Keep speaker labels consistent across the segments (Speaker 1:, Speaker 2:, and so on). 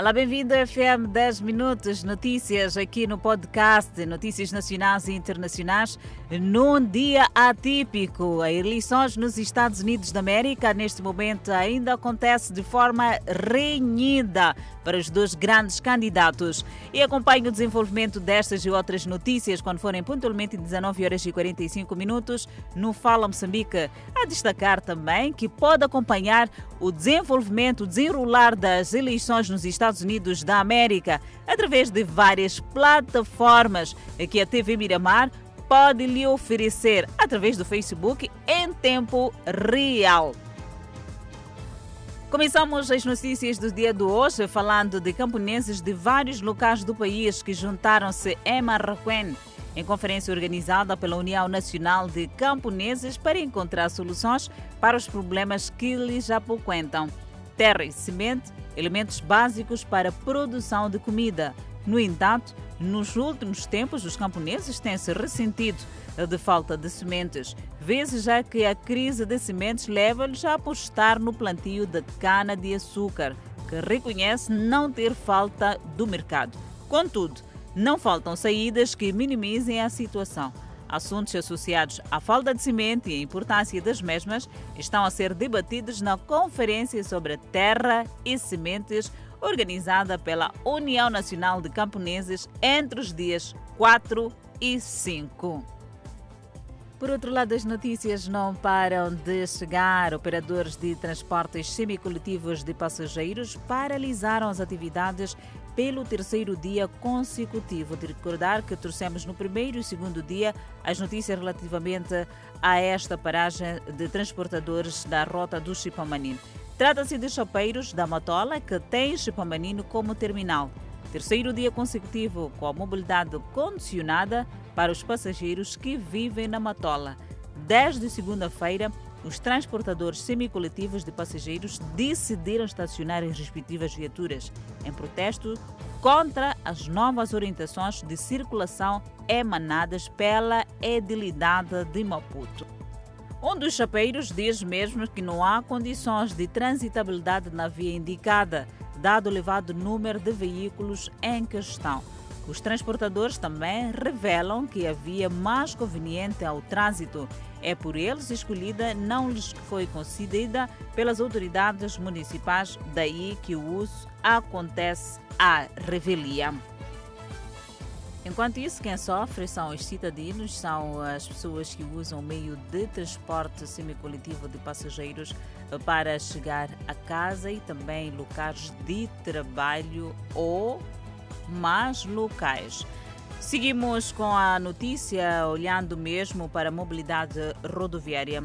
Speaker 1: Olá, bem-vindo ao FM 10 Minutos, notícias aqui no podcast, notícias nacionais e internacionais, num dia atípico. As eleições nos Estados Unidos da América, neste momento, ainda acontece de forma renhida para os dois grandes candidatos. E acompanhe o desenvolvimento destas e outras notícias quando forem pontualmente 19 horas e 45 minutos no Fala Moçambique. A destacar também que pode acompanhar o desenvolvimento, o desenrolar das eleições nos Estados Unidos da América através de várias plataformas que a TV Miramar pode lhe oferecer através do Facebook em tempo real. Começamos as notícias do dia de hoje falando de camponeses de vários locais do país que juntaram-se em Marrakech em conferência organizada pela União Nacional de Camponeses para encontrar soluções para os problemas que lhes apoquentam. Terra e semente, elementos básicos para a produção de comida. No entanto, nos últimos tempos, os camponeses têm se ressentido de falta de sementes, vezes já que a crise de sementes leva-lhes a apostar no plantio de cana-de-açúcar, que reconhece não ter falta do mercado. Contudo, não faltam saídas que minimizem a situação. Assuntos associados à falta de semente e a importância das mesmas estão a ser debatidos na Conferência sobre Terra e Sementes, organizada pela União Nacional de Camponeses entre os dias 4 e 5. Por outro lado, as notícias não param de chegar. Operadores de transportes semicoletivos de passageiros paralisaram as atividades pelo terceiro dia consecutivo. De recordar que trouxemos no primeiro e segundo dia as notícias relativamente a esta paragem de transportadores da rota do Chipamanino. Trata-se de chapeiros da Matola que tem Chipamanino como terminal. Terceiro dia consecutivo com a mobilidade condicionada para os passageiros que vivem na Matola. Desde segunda-feira, os transportadores semicoletivos de passageiros decidiram estacionar as respectivas viaturas em protesto contra as novas orientações de circulação emanadas pela Edilidade de Maputo. Um dos chapeiros diz mesmo que não há condições de transitabilidade na via indicada, dado o elevado número de veículos em questão. Os transportadores também revelam que a via mais conveniente ao trânsito é por eles escolhida, não lhes foi concedida pelas autoridades municipais, daí que o uso acontece à revelia. Enquanto isso, quem sofre são os cidadãos, são as pessoas que usam o meio de transporte semicoletivo de passageiros para chegar a casa e também locais de trabalho ou mais locais. Seguimos com a notícia, olhando mesmo para a mobilidade rodoviária.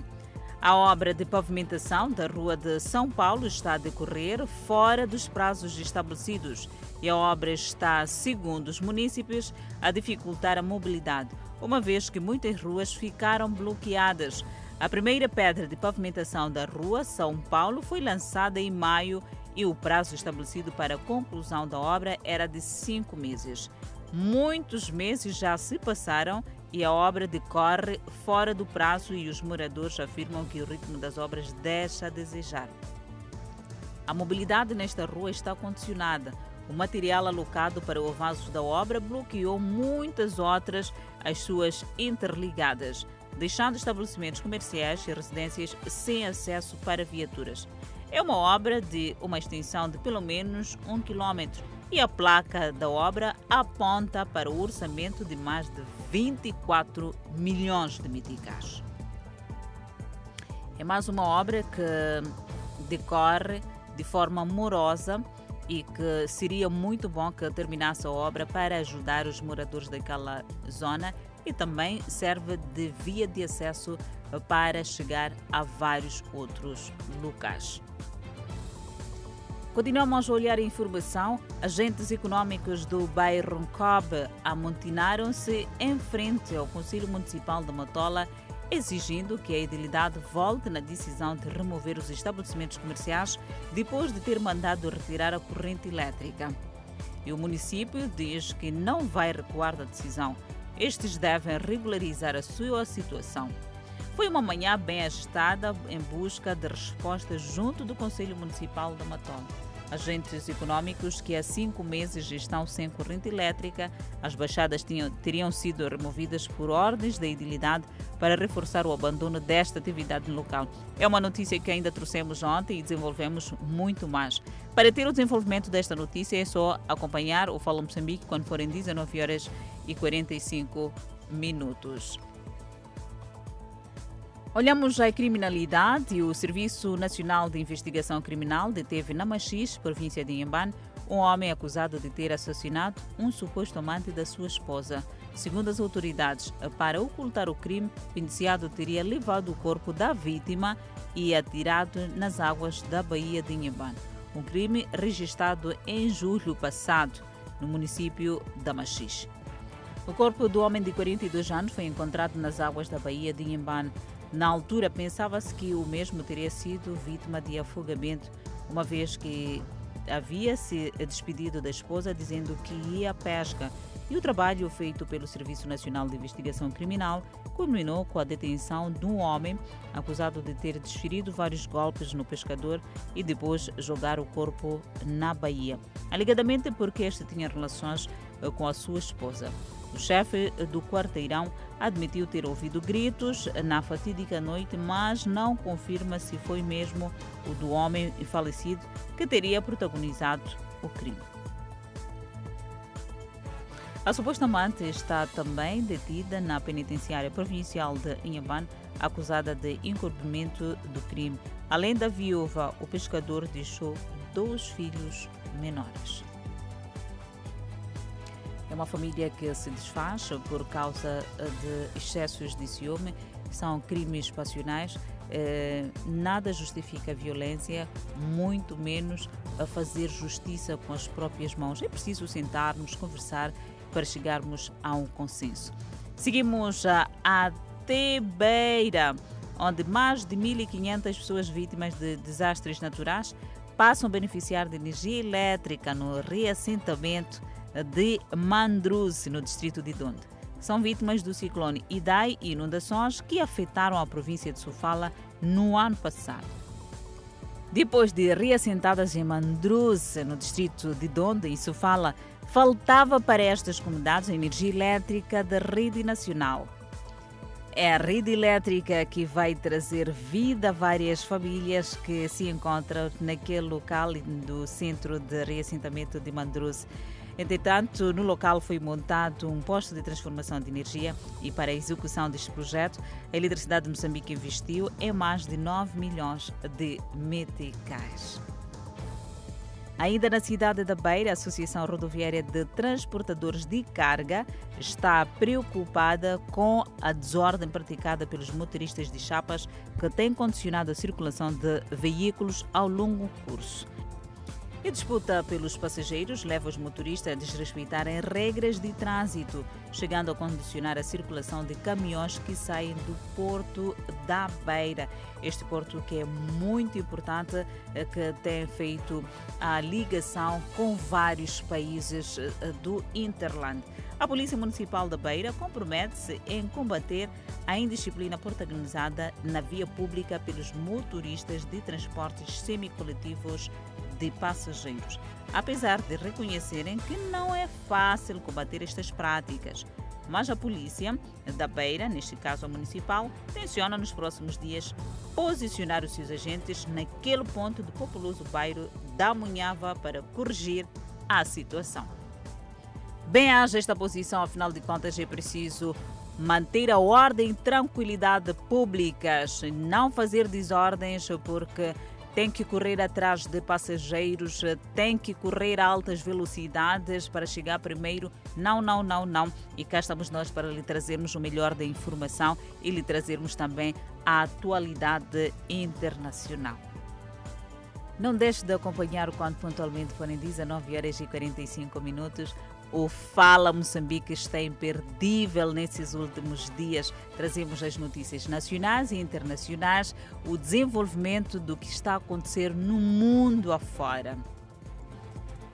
Speaker 1: A obra de pavimentação da Rua de São Paulo está a decorrer fora dos prazos estabelecidos e a obra está, segundo os municípios, a dificultar a mobilidade, uma vez que muitas ruas ficaram bloqueadas. A primeira pedra de pavimentação da Rua São Paulo foi lançada em maio e o prazo estabelecido para a conclusão da obra era de cinco meses. Muitos meses já se passaram e a obra decorre fora do prazo e os moradores afirmam que o ritmo das obras deixa a desejar. A mobilidade nesta rua está condicionada. O material alocado para o avanço da obra bloqueou muitas outras as suas interligadas, deixando estabelecimentos comerciais e residências sem acesso para viaturas. É uma obra de uma extensão de pelo menos um quilômetro e a placa da obra aponta para o orçamento de mais de 24 milhões de meticais. É mais uma obra que decorre de forma morosa e que seria muito bom que terminasse a obra para ajudar os moradores daquela zona e também serve de via de acesso para chegar a vários outros locais. Continuamos a olhar a informação. Agentes econômicos do bairro Ncobe amontinaram-se em frente ao Conselho Municipal de Matola, exigindo que a idilidade volte na decisão de remover os estabelecimentos comerciais depois de ter mandado retirar a corrente elétrica. E o município diz que não vai recuar da decisão. Estes devem regularizar a sua situação. Foi uma manhã bem agitada em busca de respostas junto do Conselho Municipal de Matola. Agentes econômicos que há cinco meses estão sem corrente elétrica. As baixadas tinham, teriam sido removidas por ordens da idilidade para reforçar o abandono desta atividade no local. É uma notícia que ainda trouxemos ontem e desenvolvemos muito mais. Para ter o desenvolvimento desta notícia é só acompanhar o Fala Moçambique quando forem 19 horas e 45 minutos. Olhamos a criminalidade. O Serviço Nacional de Investigação Criminal deteve na Machis, província de Inhambane, um homem acusado de ter assassinado um suposto amante da sua esposa. Segundo as autoridades, para ocultar o crime, o indiciado teria levado o corpo da vítima e atirado nas águas da Baía de Inhambane. Um crime registrado em julho passado, no município da Machis. O corpo do homem de 42 anos foi encontrado nas águas da Baía de Inhambane. Na altura, pensava-se que o mesmo teria sido vítima de afogamento, uma vez que havia se despedido da esposa dizendo que ia à pesca. E o trabalho feito pelo Serviço Nacional de Investigação Criminal culminou com a detenção de um homem acusado de ter desferido vários golpes no pescador e depois jogar o corpo na Bahia, alegadamente porque este tinha relações eh, com a sua esposa. O chefe do quarteirão admitiu ter ouvido gritos na fatídica noite, mas não confirma se foi mesmo o do homem falecido que teria protagonizado o crime. A suposta amante está também detida na penitenciária provincial de Inhambane, acusada de encorpamento do crime. Além da viúva, o pescador deixou dois filhos menores. É uma família que se desfaz por causa de excessos de ciúme, são crimes passionais. Eh, nada justifica a violência, muito menos a fazer justiça com as próprias mãos. É preciso sentarmos, conversar para chegarmos a um consenso. Seguimos a Atebeira, onde mais de 1.500 pessoas vítimas de desastres naturais passam a beneficiar de energia elétrica no reassentamento de Mandruz, no distrito de Donde. São vítimas do ciclone Idai e inundações que afetaram a província de Sofala no ano passado. Depois de reassentadas em Mandruz, no distrito de Donde, em Sofala, faltava para estas comunidades a energia elétrica da rede nacional. É a rede elétrica que vai trazer vida a várias famílias que se encontram naquele local do centro de reassentamento de Mandruz. Entretanto, no local foi montado um posto de transformação de energia e para a execução deste projeto, a Eletricidade de Moçambique investiu em mais de 9 milhões de meticais. Ainda na cidade da Beira, a Associação Rodoviária de Transportadores de Carga está preocupada com a desordem praticada pelos motoristas de chapas que tem condicionado a circulação de veículos ao longo curso. A disputa pelos passageiros leva os motoristas a desrespeitarem regras de trânsito, chegando a condicionar a circulação de caminhões que saem do Porto da Beira. Este porto que é muito importante, eh, que tem feito a ligação com vários países eh, do Interland. A Polícia Municipal da Beira compromete-se em combater a indisciplina protagonizada na via pública pelos motoristas de transportes semicoletivos de passageiros, apesar de reconhecerem que não é fácil combater estas práticas. Mas a polícia da Beira, neste caso a municipal, tenciona nos próximos dias posicionar os seus agentes naquele ponto do populoso bairro da Munhava para corrigir a situação. Bem haja esta posição, afinal de contas é preciso manter a ordem e tranquilidade públicas, não fazer desordens, porque tem que correr atrás de passageiros, tem que correr a altas velocidades para chegar primeiro. Não, não, não, não. E cá estamos nós para lhe trazermos o melhor da informação e lhe trazermos também a atualidade internacional. Não deixe de acompanhar o quanto pontualmente forem 19 horas e 45 minutos o Fala Moçambique está imperdível nesses últimos dias. Trazemos as notícias nacionais e internacionais, o desenvolvimento do que está a acontecer no mundo afora.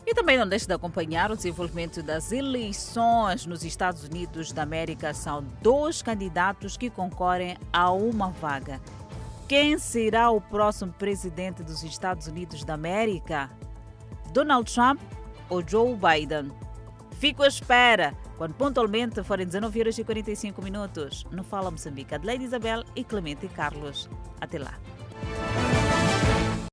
Speaker 1: E também não deixe de acompanhar o desenvolvimento das eleições nos Estados Unidos da América. São dois candidatos que concorrem a uma vaga. Quem será o próximo presidente dos Estados Unidos da América? Donald Trump ou Joe Biden. Fico à espera quando pontualmente forem 19 horas e 45 minutos. No Fala Moçambique, Adelaide Isabel e Clemente Carlos. Até lá.